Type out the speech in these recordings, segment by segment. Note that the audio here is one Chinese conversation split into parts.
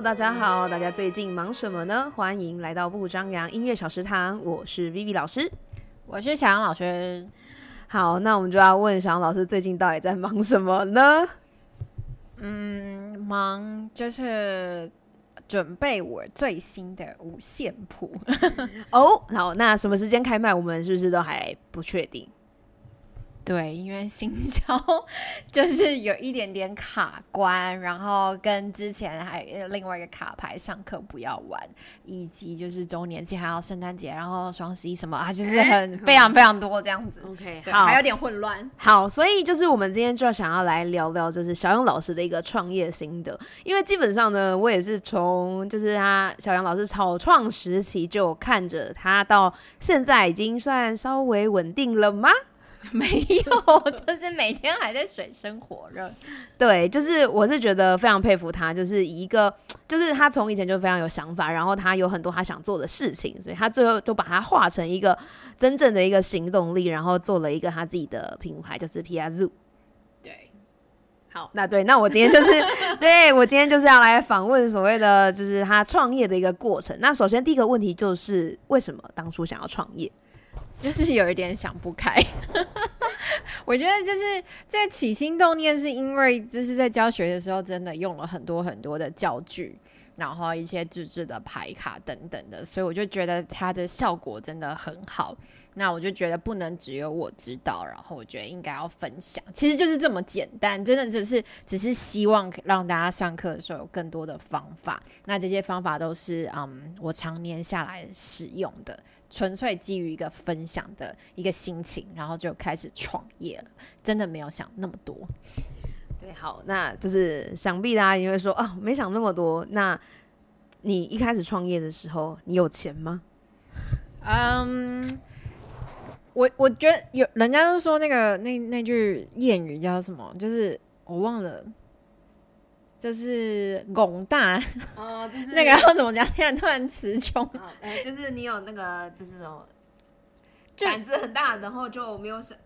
Hello，大家好，大家最近忙什么呢？欢迎来到不张扬音乐小食堂，我是 Vivi 老师，我是小杨老师。好，那我们就要问小杨老师最近到底在忙什么呢？嗯，忙就是准备我最新的五线谱 哦。好，那什么时间开卖，我们是不是都还不确定？对，因为行销 就是有一点点卡关，然后跟之前还另外一个卡牌上课不要玩，以及就是周年庆还有圣诞节，然后双十一什么啊，就是很非常非常多这样子。OK，好，还有点混乱。好，所以就是我们今天就想要来聊聊，就是小杨老师的一个创业心得。因为基本上呢，我也是从就是他小杨老师草创时期就看着他，到现在已经算稍微稳定了吗？没有，就是每天还在水深火热。对，就是我是觉得非常佩服他，就是一个，就是他从以前就非常有想法，然后他有很多他想做的事情，所以他最后都把它化成一个真正的一个行动力，然后做了一个他自己的品牌，就是 P R Z。对，好，那对，那我今天就是，对我今天就是要来访问所谓的就是他创业的一个过程。那首先第一个问题就是为什么当初想要创业？就是有一点想不开，我觉得就是这起心动念是因为就是在教学的时候真的用了很多很多的教具，然后一些自制的牌卡等等的，所以我就觉得它的效果真的很好。那我就觉得不能只有我知道，然后我觉得应该要分享，其实就是这么简单，真的就是只是希望让大家上课的时候有更多的方法。那这些方法都是嗯我常年下来使用的。纯粹基于一个分享的一个心情，然后就开始创业了。真的没有想那么多。对，好，那就是想必大家也会说啊，没想那么多。那你一开始创业的时候，你有钱吗？嗯，我我觉得有人家都说那个那那句谚语叫什么，就是我忘了。就是拱大哦，就是那个要怎么讲？现在突然词穷。哎，就是你有那个，就是什么胆子很大，然后就没有想。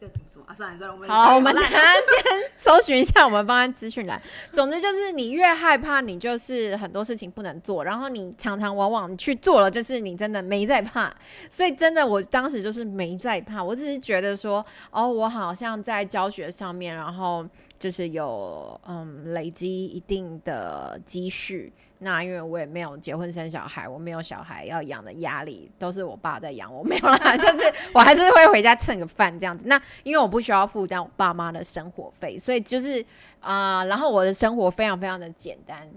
这怎么说啊？算了算了，我们好，我们等下 先搜寻一下，我们放在资讯栏。总之就是，你越害怕，你就是很多事情不能做，然后你常常往往去做了，就是你真的没在怕。所以真的，我当时就是没在怕，我只是觉得说，哦，我好像在教学上面，然后。就是有嗯累积一定的积蓄，那因为我也没有结婚生小孩，我没有小孩要养的压力，都是我爸在养我，没有啦，就是我还是会回家蹭个饭这样子。那因为我不需要负担我爸妈的生活费，所以就是啊，然后我的生活非常非常的简单。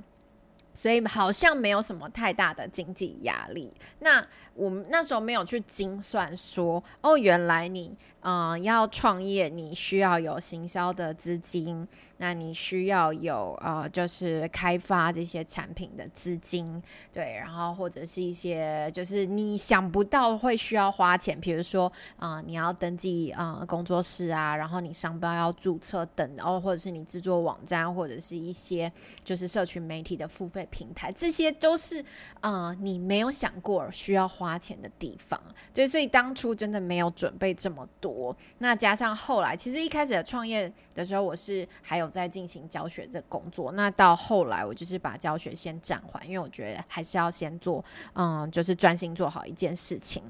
所以好像没有什么太大的经济压力。那我们那时候没有去精算说，哦，原来你嗯要创业，你需要有行销的资金。那你需要有呃，就是开发这些产品的资金，对，然后或者是一些就是你想不到会需要花钱，比如说啊，你要登记啊工作室啊，然后你商标要注册等，然后或者是你制作网站，或者是一些就是社群媒体的付费平台，这些都是啊你没有想过需要花钱的地方，对，所以当初真的没有准备这么多，那加上后来，其实一开始的创业的时候，我是还有。在进行教学这工作，那到后来我就是把教学先暂缓，因为我觉得还是要先做，嗯，就是专心做好一件事情。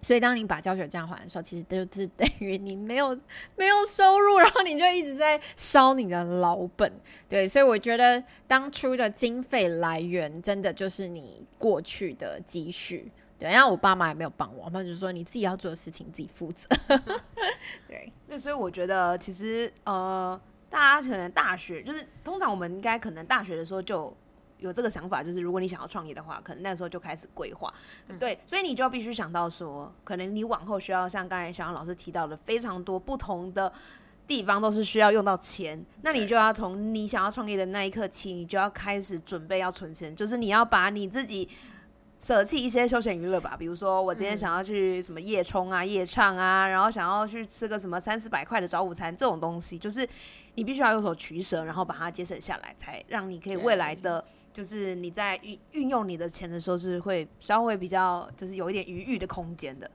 所以当你把教学暂缓的时候，其实就是等于你没有没有收入，然后你就一直在烧你的老本。对，所以我觉得当初的经费来源真的就是你过去的积蓄。对，然后我爸妈也没有帮我，我妈就说你自己要做的事情自己负责。对，那所以我觉得其实呃。大家可能大学就是通常我们应该可能大学的时候就有这个想法，就是如果你想要创业的话，可能那时候就开始规划。对，所以你就必须想到说，可能你往后需要像刚才小杨老师提到的非常多不同的地方都是需要用到钱，那你就要从你想要创业的那一刻起，你就要开始准备要存钱，就是你要把你自己舍弃一些休闲娱乐吧，比如说我今天想要去什么夜冲啊、夜唱啊，然后想要去吃个什么三四百块的早午餐这种东西，就是。你必须要有所取舍，然后把它节省下来，才让你可以未来的，就是你在运运用你的钱的时候是会稍微比较，就是有一点余裕的空间的。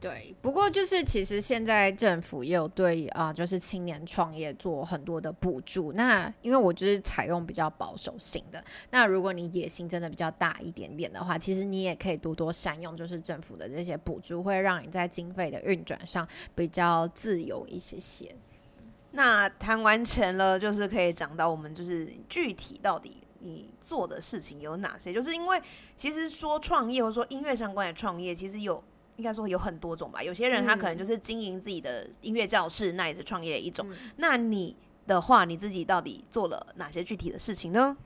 对，不过就是其实现在政府也有对啊、就是青年创业做很多的补助。那因为我就是采用比较保守型的，那如果你野心真的比较大一点点的话，其实你也可以多多善用，就是政府的这些补助，会让你在经费的运转上比较自由一些些。那谈完钱了，就是可以讲到我们就是具体到底你做的事情有哪些？就是因为其实说创业或者说音乐相关的创业，其实有应该说有很多种吧。有些人他可能就是经营自己的音乐教室，那也是创业的一种。那你的话，你自己到底做了哪些具体的事情呢？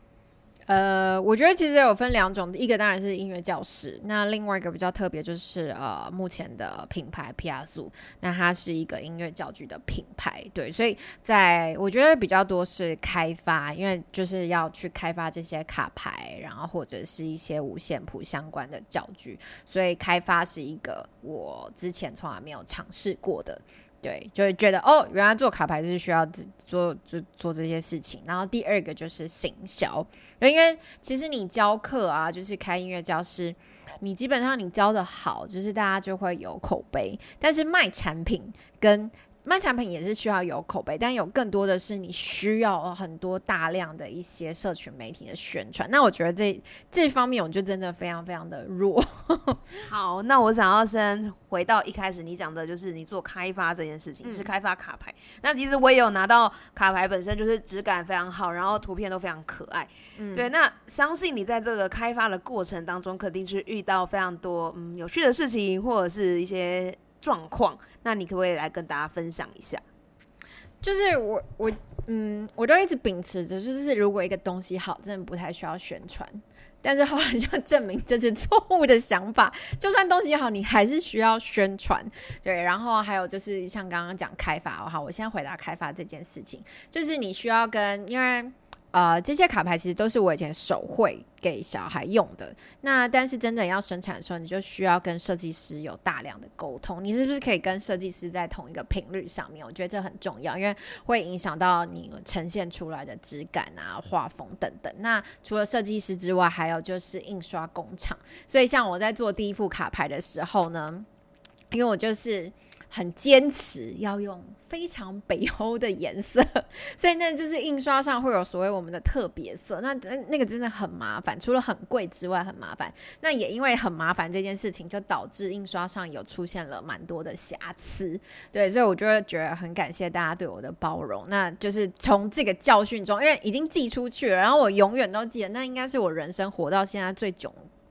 呃，我觉得其实有分两种，一个当然是音乐教室，那另外一个比较特别就是呃，目前的品牌 P R 素，那它是一个音乐教具的品牌，对，所以在我觉得比较多是开发，因为就是要去开发这些卡牌，然后或者是一些五线谱相关的教具，所以开发是一个我之前从来没有尝试过的。对，就会觉得哦，原来做卡牌是需要做做做这些事情。然后第二个就是行销，因为其实你教课啊，就是开音乐教室，你基本上你教的好，就是大家就会有口碑。但是卖产品跟卖产品也是需要有口碑，但有更多的是你需要很多大量的一些社群媒体的宣传。那我觉得这这方面我就真的非常非常的弱。好，那我想要先回到一开始你讲的，就是你做开发这件事情，嗯是开发卡牌。那其实我也有拿到卡牌，本身就是质感非常好，然后图片都非常可爱。嗯对，那相信你在这个开发的过程当中，肯定是遇到非常多嗯有趣的事情，或者是一些状况。那你可不可以来跟大家分享一下？就是我我嗯，我都一直秉持着，就是如果一个东西好，真的不太需要宣传。但是后来就证明这是错误的想法，就算东西好，你还是需要宣传。对，然后还有就是像刚刚讲开发，好，我先回答开发这件事情，就是你需要跟因为。呃，这些卡牌其实都是我以前手绘给小孩用的。那但是真的要生产的时候，你就需要跟设计师有大量的沟通。你是不是可以跟设计师在同一个频率上面？我觉得这很重要，因为会影响到你呈现出来的质感啊、画风等等。那除了设计师之外，还有就是印刷工厂。所以像我在做第一副卡牌的时候呢，因为我就是很坚持要用非常北欧的颜色，所以那就是印刷上会有所谓我们的特别色，那那那个真的很麻烦，除了很贵之外很麻烦。那也因为很麻烦这件事情，就导致印刷上有出现了蛮多的瑕疵。对，所以我就会觉得很感谢大家对我的包容。那就是从这个教训中，因为已经寄出去了，然后我永远都记得，那应该是我人生活到现在最窘。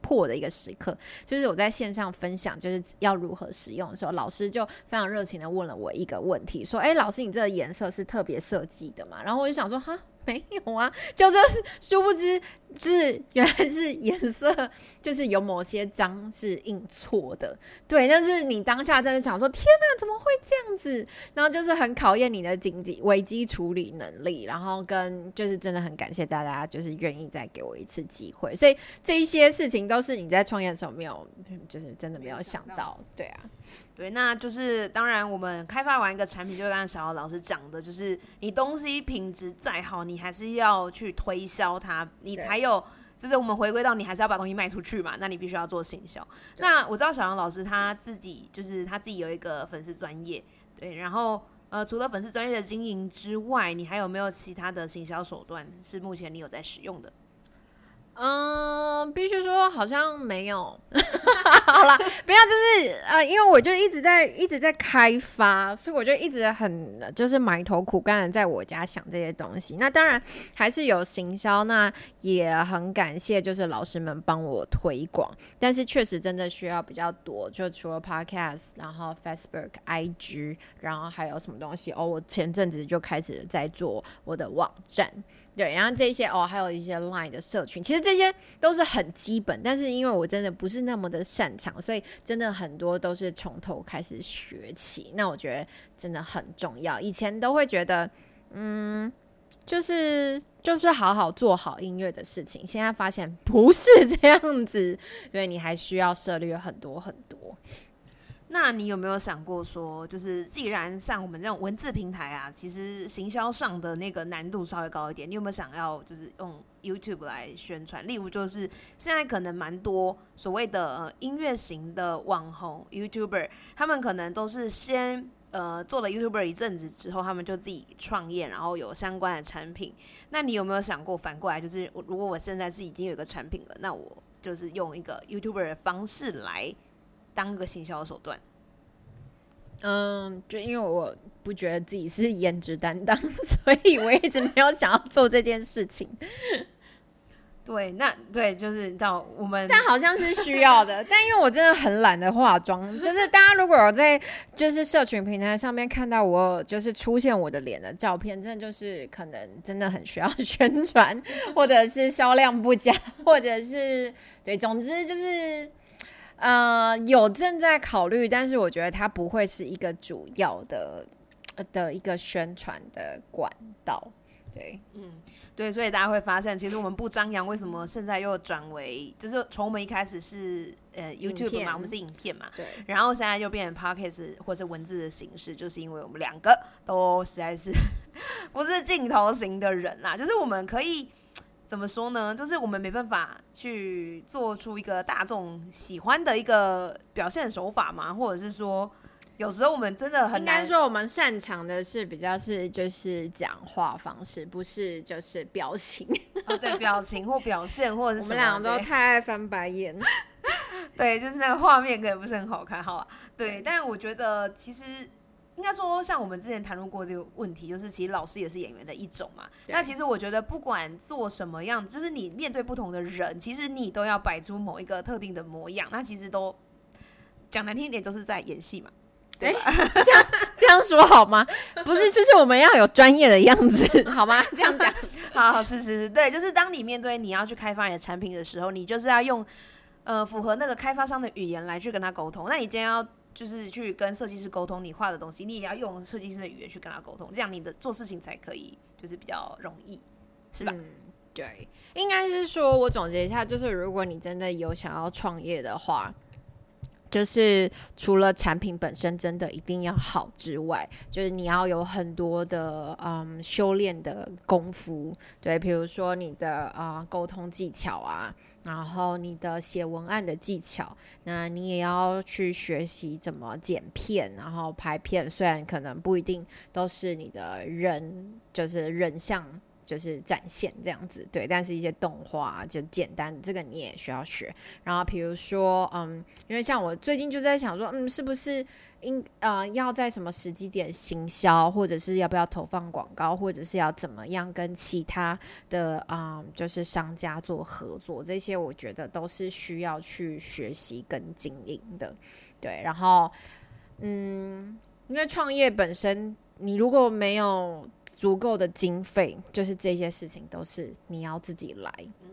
破的一个时刻，就是我在线上分享，就是要如何使用的时候，老师就非常热情的问了我一个问题，说：“哎、老师，你这个颜色是特别设计的吗？”然后我就想说：“哈，没有啊，就就是殊不知，就是原来是颜色，就是有某些章是印错的，对。但是你当下真的想说：天哪，怎么会这样子？然后就是很考验你的紧急危机处理能力，然后跟就是真的很感谢大家，就是愿意再给我一次机会。所以这一些事情都是你在创业的时候没有，就是真的没有想到，对啊。对，那就是当然，我们开发完一个产品，就刚刚小姚老师讲的，就是你东西品质再好，你还是要去推销它，你才有。就是我们回归到你还是要把东西卖出去嘛，那你必须要做行销。那我知道小杨老师他自己就是他自己有一个粉丝专业，对，然后呃，除了粉丝专业的经营之外，你还有没有其他的行销手段是目前你有在使用的？嗯，必须说好像没有。好啦，不要就是呃，因为我就一直在一直在开发，所以我就一直很就是埋头苦干的在我家想这些东西。那当然还是有行销，那也很感谢就是老师们帮我推广，但是确实真的需要比较多，就除了 Podcast，然后 Facebook、IG，然后还有什么东西哦，我前阵子就开始在做我的网站。对，然后这些哦，还有一些 Line 的社群，其实这这些都是很基本，但是因为我真的不是那么的擅长，所以真的很多都是从头开始学起。那我觉得真的很重要。以前都会觉得，嗯，就是就是好好做好音乐的事情，现在发现不是这样子，所以你还需要涉猎很多很多。那你有没有想过说，就是既然像我们这种文字平台啊，其实行销上的那个难度稍微高一点，你有没有想要就是用 YouTube 来宣传？例如就是现在可能蛮多所谓的呃音乐型的网红 YouTuber，他们可能都是先呃做了 YouTuber 一阵子之后，他们就自己创业，然后有相关的产品。那你有没有想过反过来，就是如果我现在是已经有一个产品了，那我就是用一个 YouTuber 的方式来。当个行销的手段，嗯，就因为我不觉得自己是颜值担当，所以我一直没有想要做这件事情。对，那对，就是到我们，但好像是需要的。但因为我真的很懒得化妆，就是大家如果有在就是社群平台上面看到我就是出现我的脸的照片，真的就是可能真的很需要 宣传，或者是销量不佳，或者是对，总之就是。呃，有正在考虑，但是我觉得它不会是一个主要的的一个宣传的管道。对，嗯，对，所以大家会发现，其实我们不张扬，为什么现在又转为，就是从我们一开始是呃 YouTube 嘛，我们是影片嘛，对，然后现在又变成 Podcast 或是文字的形式，就是因为我们两个都实在是 不是镜头型的人啦，就是我们可以。怎么说呢？就是我们没办法去做出一个大众喜欢的一个表现手法嘛，或者是说，有时候我们真的很应该说我们擅长的是比较是就是讲话方式，不是就是表情。对，表情或表现或者是我们两个都太爱翻白眼。对，就是那个画面可能不是很好看，好吧？对，但是我觉得其实。应该说，像我们之前谈论过这个问题，就是其实老师也是演员的一种嘛。那其实我觉得，不管做什么样，就是你面对不同的人，其实你都要摆出某一个特定的模样。那其实都讲难听一点，都是在演戏嘛。对，这样这样说好吗？不是，就是我们要有专业的样子，好吗？这样讲，好，是是是，对，就是当你面对你要去开发你的产品的时候，你就是要用呃符合那个开发商的语言来去跟他沟通。那你今天要。就是去跟设计师沟通你画的东西，你也要用设计师的语言去跟他沟通，这样你的做事情才可以就是比较容易，是吧？对，应该是说，我总结一下，就是如果你真的有想要创业的话。就是除了产品本身真的一定要好之外，就是你要有很多的嗯修炼的功夫，对，比如说你的啊沟通技巧啊，然后你的写文案的技巧，那你也要去学习怎么剪片，然后拍片，虽然可能不一定都是你的人，就是人像。就是展现这样子，对，但是一些动画就简单，这个你也需要学。然后比如说，嗯，因为像我最近就在想说，嗯，是不是应呃要在什么时机点行销，或者是要不要投放广告，或者是要怎么样跟其他的啊，就是商家做合作，这些我觉得都是需要去学习跟经营的。对，然后嗯，因为创业本身，你如果没有。足够的经费，就是这些事情都是你要自己来。嗯，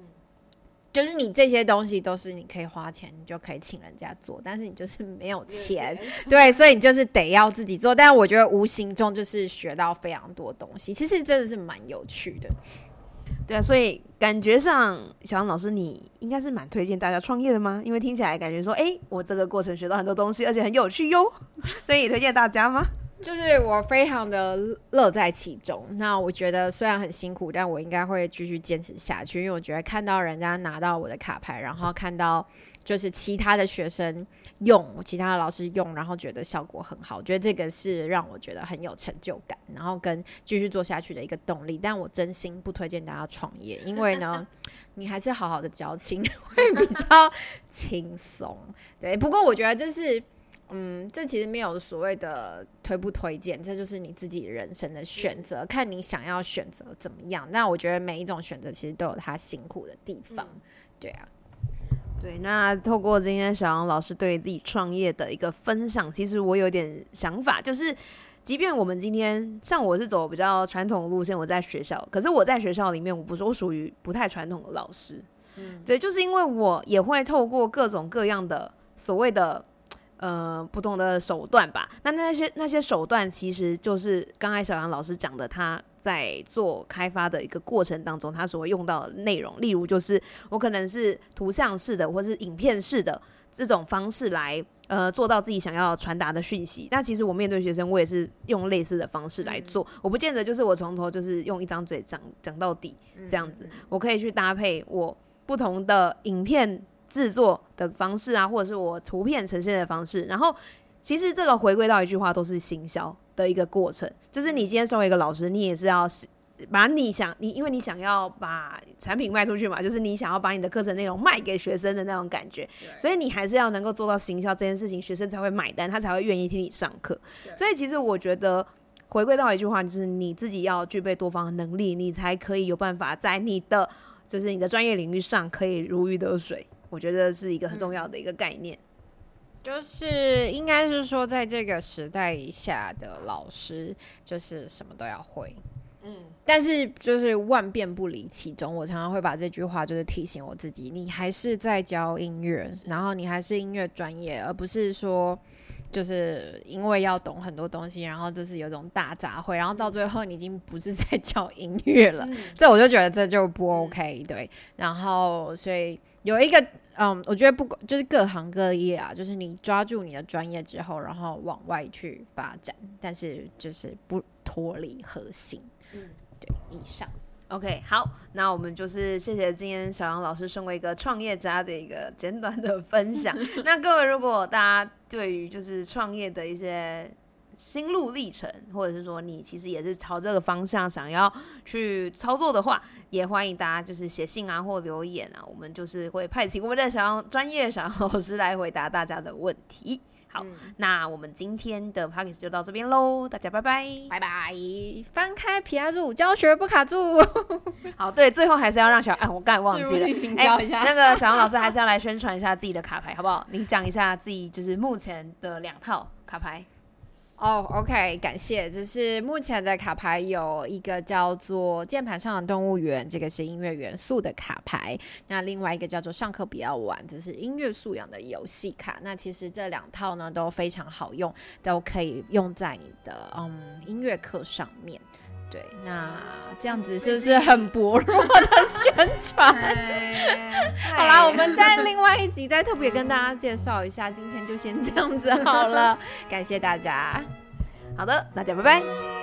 就是你这些东西都是你可以花钱，你就可以请人家做，但是你就是没有钱，对，所以你就是得要自己做。但是我觉得无形中就是学到非常多东西，其实真的是蛮有趣的。对啊，所以感觉上小杨老师你应该是蛮推荐大家创业的吗？因为听起来感觉说，哎，我这个过程学到很多东西，而且很有趣哟，所以推荐大家吗？就是我非常的乐在其中。那我觉得虽然很辛苦，但我应该会继续坚持下去，因为我觉得看到人家拿到我的卡牌，然后看到就是其他的学生用，其他的老师用，然后觉得效果很好，我觉得这个是让我觉得很有成就感，然后跟继续做下去的一个动力。但我真心不推荐大家创业，因为呢，你还是好好的交情 会比较轻松。对，不过我觉得这是。嗯，这其实没有所谓的推不推荐，这就是你自己人生的选择，看你想要选择怎么样。那我觉得每一种选择其实都有它辛苦的地方，对啊。对，那透过今天小杨老师对自己创业的一个分享，其实我有点想法，就是即便我们今天像我是走比较传统的路线，我在学校，可是我在学校里面，我不是我属于不太传统的老师，嗯，对，就是因为我也会透过各种各样的所谓的。呃，不同的手段吧。那那些那些手段，其实就是刚才小杨老师讲的，他在做开发的一个过程当中，他所用到的内容。例如，就是我可能是图像式的，或是影片式的，这种方式来呃做到自己想要传达的讯息。那其实我面对学生，我也是用类似的方式来做，我不见得就是我从头就是用一张嘴讲讲到底这样子，我可以去搭配我不同的影片制作的方式啊，或者是我图片呈现的方式，然后。其实这个回归到一句话，都是行销的一个过程。就是你今天身为一个老师，你也是要把你想你，因为你想要把产品卖出去嘛，就是你想要把你的课程内容卖给学生的那种感觉。所以你还是要能够做到行销这件事情，学生才会买单，他才会愿意听你上课。所以其实我觉得回归到一句话，就是你自己要具备多方的能力，你才可以有办法在你的就是你的专业领域上可以如鱼得水。我觉得是一个很重要的一个概念。就是应该是说，在这个时代下的老师，就是什么都要会，嗯，但是就是万变不离其中。我常常会把这句话就是提醒我自己：，你还是在教音乐，然后你还是音乐专业，而不是说就是因为要懂很多东西，然后就是有种大杂烩，然后到最后你已经不是在教音乐了。这我就觉得这就不 OK，对。然后所以有一个。嗯，我觉得不管就是各行各业啊，就是你抓住你的专业之后，然后往外去发展，但是就是不脱离核心。嗯，对，以上。OK，好，那我们就是谢谢今天小杨老师身为一个创业家的一个简短的分享。那各位，如果大家对于就是创业的一些。心路历程，或者是说你其实也是朝这个方向想要去操作的话，也欢迎大家就是写信啊或留言啊，我们就是会派请我们的小杨专业小杨老师来回答大家的问题。好，那我们今天的 p o c k e t 就到这边喽，大家拜拜，拜拜。翻开皮亚柱教学不卡住。好，对，最后还是要让小哎，我刚才忘记了，哎，那个小杨老师还是要来宣传一下自己的卡牌，好不好？你讲一下自己就是目前的两套卡牌。哦，OK，感谢。这是目前的卡牌有一个叫做键盘上的动物园，这个是音乐元素的卡牌。那另外一个叫做上课不要玩，这是音乐素养的游戏卡。那其实这两套呢都非常好用，都可以用在你的嗯音乐课上面。对，那这样子是不是很薄弱的宣传？好啦，我们在另外一集再特别跟大家介绍一下。今天就先这样子好了，感谢大家。好的，大家拜拜。